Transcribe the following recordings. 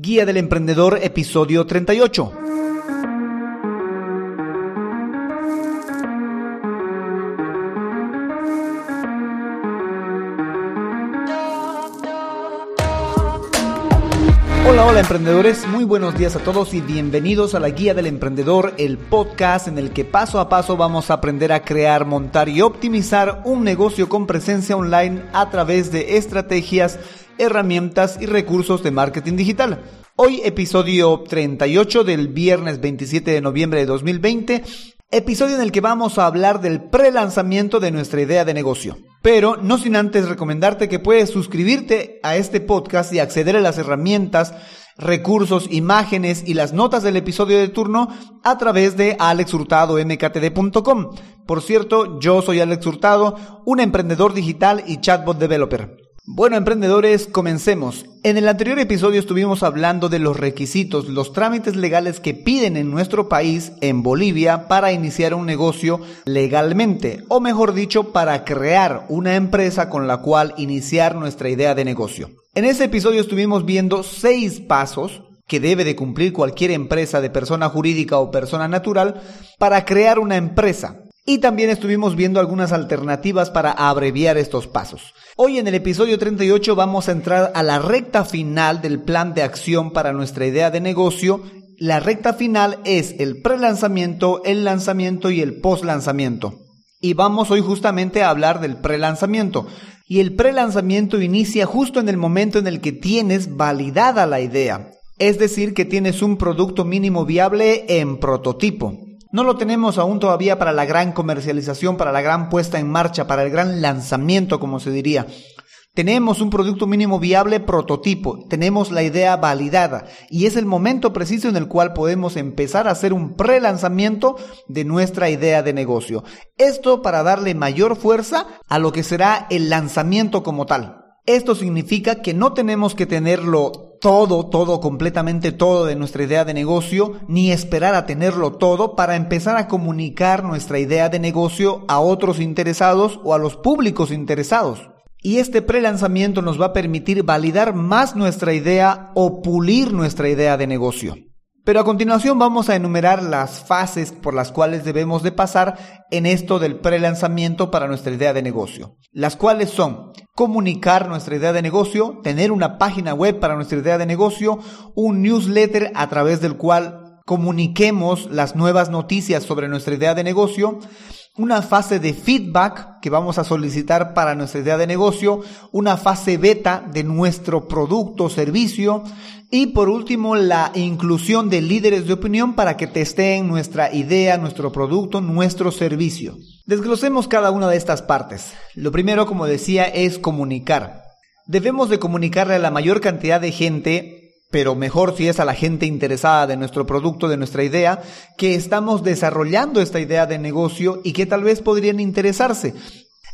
Guía del Emprendedor, episodio 38. Hola, hola emprendedores, muy buenos días a todos y bienvenidos a la Guía del Emprendedor, el podcast en el que paso a paso vamos a aprender a crear, montar y optimizar un negocio con presencia online a través de estrategias herramientas y recursos de marketing digital. Hoy episodio 38 del viernes 27 de noviembre de 2020, episodio en el que vamos a hablar del pre-lanzamiento de nuestra idea de negocio. Pero no sin antes recomendarte que puedes suscribirte a este podcast y acceder a las herramientas recursos, imágenes y las notas del episodio de turno a través de alexhurtadomktd.com. Por cierto, yo soy Alex Hurtado, un emprendedor digital y chatbot developer. Bueno, emprendedores, comencemos. En el anterior episodio estuvimos hablando de los requisitos, los trámites legales que piden en nuestro país, en Bolivia, para iniciar un negocio legalmente, o mejor dicho, para crear una empresa con la cual iniciar nuestra idea de negocio. En ese episodio estuvimos viendo seis pasos que debe de cumplir cualquier empresa de persona jurídica o persona natural para crear una empresa. Y también estuvimos viendo algunas alternativas para abreviar estos pasos. Hoy en el episodio 38 vamos a entrar a la recta final del plan de acción para nuestra idea de negocio. La recta final es el pre-lanzamiento, el lanzamiento y el post-lanzamiento. Y vamos hoy justamente a hablar del pre-lanzamiento. Y el pre-lanzamiento inicia justo en el momento en el que tienes validada la idea. Es decir, que tienes un producto mínimo viable en prototipo. No lo tenemos aún todavía para la gran comercialización, para la gran puesta en marcha, para el gran lanzamiento, como se diría. Tenemos un producto mínimo viable prototipo, tenemos la idea validada y es el momento preciso en el cual podemos empezar a hacer un pre-lanzamiento de nuestra idea de negocio. Esto para darle mayor fuerza a lo que será el lanzamiento como tal. Esto significa que no tenemos que tenerlo todo, todo, completamente todo de nuestra idea de negocio, ni esperar a tenerlo todo para empezar a comunicar nuestra idea de negocio a otros interesados o a los públicos interesados. Y este pre-lanzamiento nos va a permitir validar más nuestra idea o pulir nuestra idea de negocio. Pero a continuación vamos a enumerar las fases por las cuales debemos de pasar en esto del pre-lanzamiento para nuestra idea de negocio. Las cuales son comunicar nuestra idea de negocio, tener una página web para nuestra idea de negocio, un newsletter a través del cual comuniquemos las nuevas noticias sobre nuestra idea de negocio, una fase de feedback que vamos a solicitar para nuestra idea de negocio, una fase beta de nuestro producto o servicio y por último la inclusión de líderes de opinión para que testeen nuestra idea, nuestro producto, nuestro servicio. Desglosemos cada una de estas partes. Lo primero, como decía, es comunicar. Debemos de comunicarle a la mayor cantidad de gente pero mejor si es a la gente interesada de nuestro producto, de nuestra idea, que estamos desarrollando esta idea de negocio y que tal vez podrían interesarse.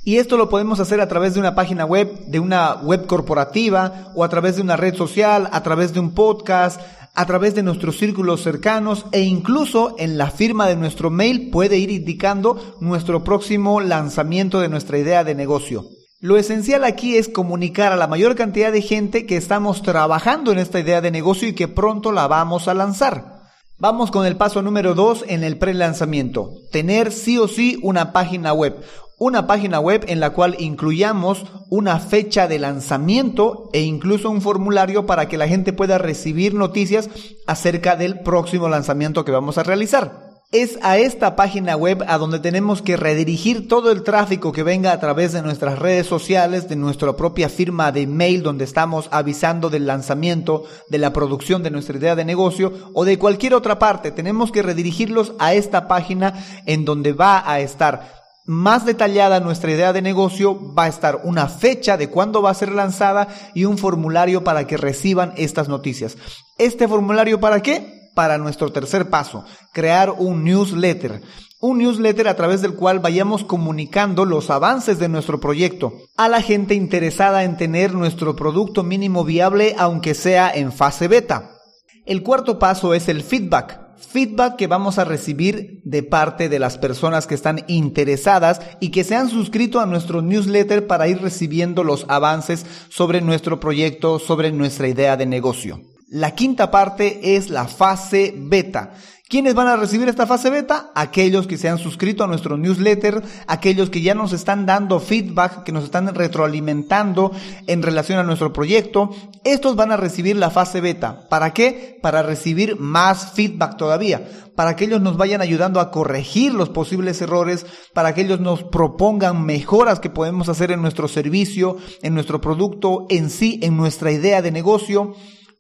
Y esto lo podemos hacer a través de una página web, de una web corporativa o a través de una red social, a través de un podcast, a través de nuestros círculos cercanos e incluso en la firma de nuestro mail puede ir indicando nuestro próximo lanzamiento de nuestra idea de negocio. Lo esencial aquí es comunicar a la mayor cantidad de gente que estamos trabajando en esta idea de negocio y que pronto la vamos a lanzar. Vamos con el paso número 2 en el pre-lanzamiento. Tener sí o sí una página web. Una página web en la cual incluyamos una fecha de lanzamiento e incluso un formulario para que la gente pueda recibir noticias acerca del próximo lanzamiento que vamos a realizar es a esta página web a donde tenemos que redirigir todo el tráfico que venga a través de nuestras redes sociales, de nuestra propia firma de mail donde estamos avisando del lanzamiento, de la producción de nuestra idea de negocio o de cualquier otra parte. Tenemos que redirigirlos a esta página en donde va a estar más detallada nuestra idea de negocio, va a estar una fecha de cuándo va a ser lanzada y un formulario para que reciban estas noticias. ¿Este formulario para qué? Para nuestro tercer paso, crear un newsletter. Un newsletter a través del cual vayamos comunicando los avances de nuestro proyecto a la gente interesada en tener nuestro producto mínimo viable aunque sea en fase beta. El cuarto paso es el feedback. Feedback que vamos a recibir de parte de las personas que están interesadas y que se han suscrito a nuestro newsletter para ir recibiendo los avances sobre nuestro proyecto, sobre nuestra idea de negocio. La quinta parte es la fase beta. ¿Quiénes van a recibir esta fase beta? Aquellos que se han suscrito a nuestro newsletter, aquellos que ya nos están dando feedback, que nos están retroalimentando en relación a nuestro proyecto. Estos van a recibir la fase beta. ¿Para qué? Para recibir más feedback todavía. Para que ellos nos vayan ayudando a corregir los posibles errores, para que ellos nos propongan mejoras que podemos hacer en nuestro servicio, en nuestro producto, en sí, en nuestra idea de negocio.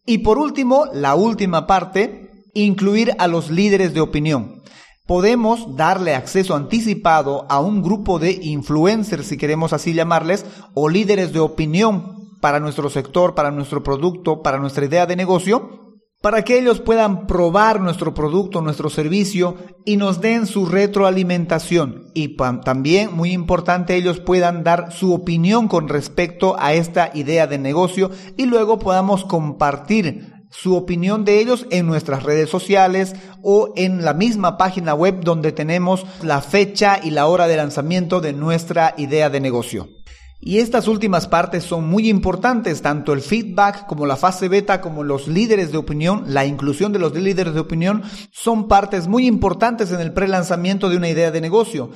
Y por último, la última parte, incluir a los líderes de opinión. Podemos darle acceso anticipado a un grupo de influencers, si queremos así llamarles, o líderes de opinión para nuestro sector, para nuestro producto, para nuestra idea de negocio, para que ellos puedan probar nuestro producto, nuestro servicio y nos den su retroalimentación. Y también, muy importante, ellos puedan dar su opinión con respecto a esta idea de negocio y luego podamos compartir su opinión de ellos en nuestras redes sociales o en la misma página web donde tenemos la fecha y la hora de lanzamiento de nuestra idea de negocio. Y estas últimas partes son muy importantes, tanto el feedback como la fase beta, como los líderes de opinión, la inclusión de los líderes de opinión, son partes muy importantes en el pre-lanzamiento de una idea de negocio.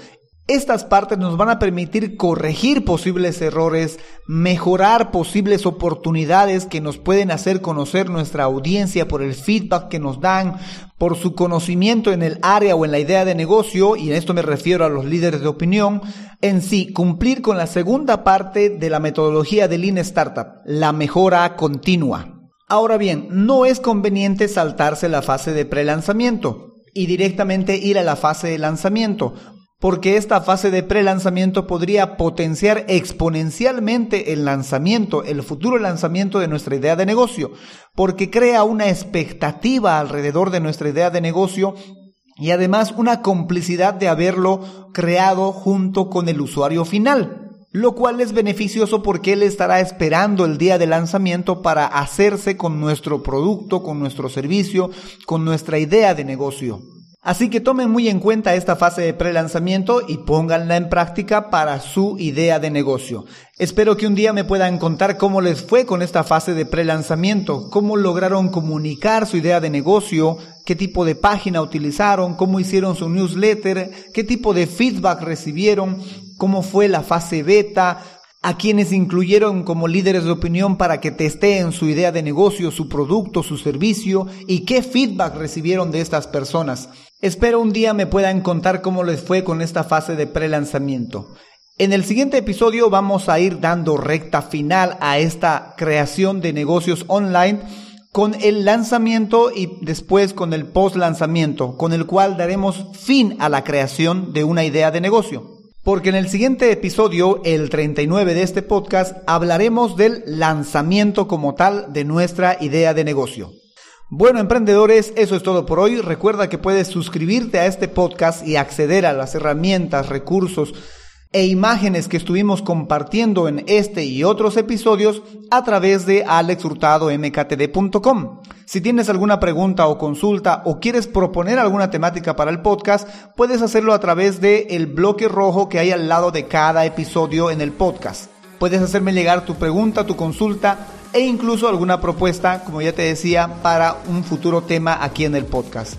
Estas partes nos van a permitir corregir posibles errores, mejorar posibles oportunidades que nos pueden hacer conocer nuestra audiencia por el feedback que nos dan, por su conocimiento en el área o en la idea de negocio, y en esto me refiero a los líderes de opinión, en sí, cumplir con la segunda parte de la metodología de Lean Startup, la mejora continua. Ahora bien, no es conveniente saltarse la fase de pre-lanzamiento y directamente ir a la fase de lanzamiento, porque esta fase de pre-lanzamiento podría potenciar exponencialmente el lanzamiento, el futuro lanzamiento de nuestra idea de negocio, porque crea una expectativa alrededor de nuestra idea de negocio y además una complicidad de haberlo creado junto con el usuario final lo cual es beneficioso porque él estará esperando el día de lanzamiento para hacerse con nuestro producto, con nuestro servicio, con nuestra idea de negocio. Así que tomen muy en cuenta esta fase de pre-lanzamiento y pónganla en práctica para su idea de negocio. Espero que un día me puedan contar cómo les fue con esta fase de pre-lanzamiento, cómo lograron comunicar su idea de negocio, qué tipo de página utilizaron, cómo hicieron su newsletter, qué tipo de feedback recibieron, cómo fue la fase beta, a quienes incluyeron como líderes de opinión para que testeen su idea de negocio, su producto, su servicio y qué feedback recibieron de estas personas. Espero un día me puedan contar cómo les fue con esta fase de pre-lanzamiento. En el siguiente episodio vamos a ir dando recta final a esta creación de negocios online con el lanzamiento y después con el post lanzamiento, con el cual daremos fin a la creación de una idea de negocio. Porque en el siguiente episodio, el 39 de este podcast, hablaremos del lanzamiento como tal de nuestra idea de negocio. Bueno, emprendedores, eso es todo por hoy. Recuerda que puedes suscribirte a este podcast y acceder a las herramientas, recursos e imágenes que estuvimos compartiendo en este y otros episodios a través de alexhurtadomktd.com. Si tienes alguna pregunta o consulta o quieres proponer alguna temática para el podcast, puedes hacerlo a través del el bloque rojo que hay al lado de cada episodio en el podcast. Puedes hacerme llegar tu pregunta, tu consulta e incluso alguna propuesta, como ya te decía, para un futuro tema aquí en el podcast.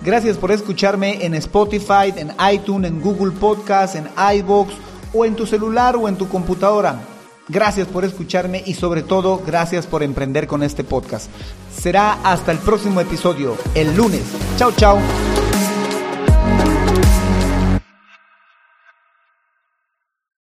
Gracias por escucharme en Spotify, en iTunes, en Google Podcast, en iBox o en tu celular o en tu computadora. Gracias por escucharme y sobre todo gracias por emprender con este podcast. Será hasta el próximo episodio, el lunes. Chao, chao.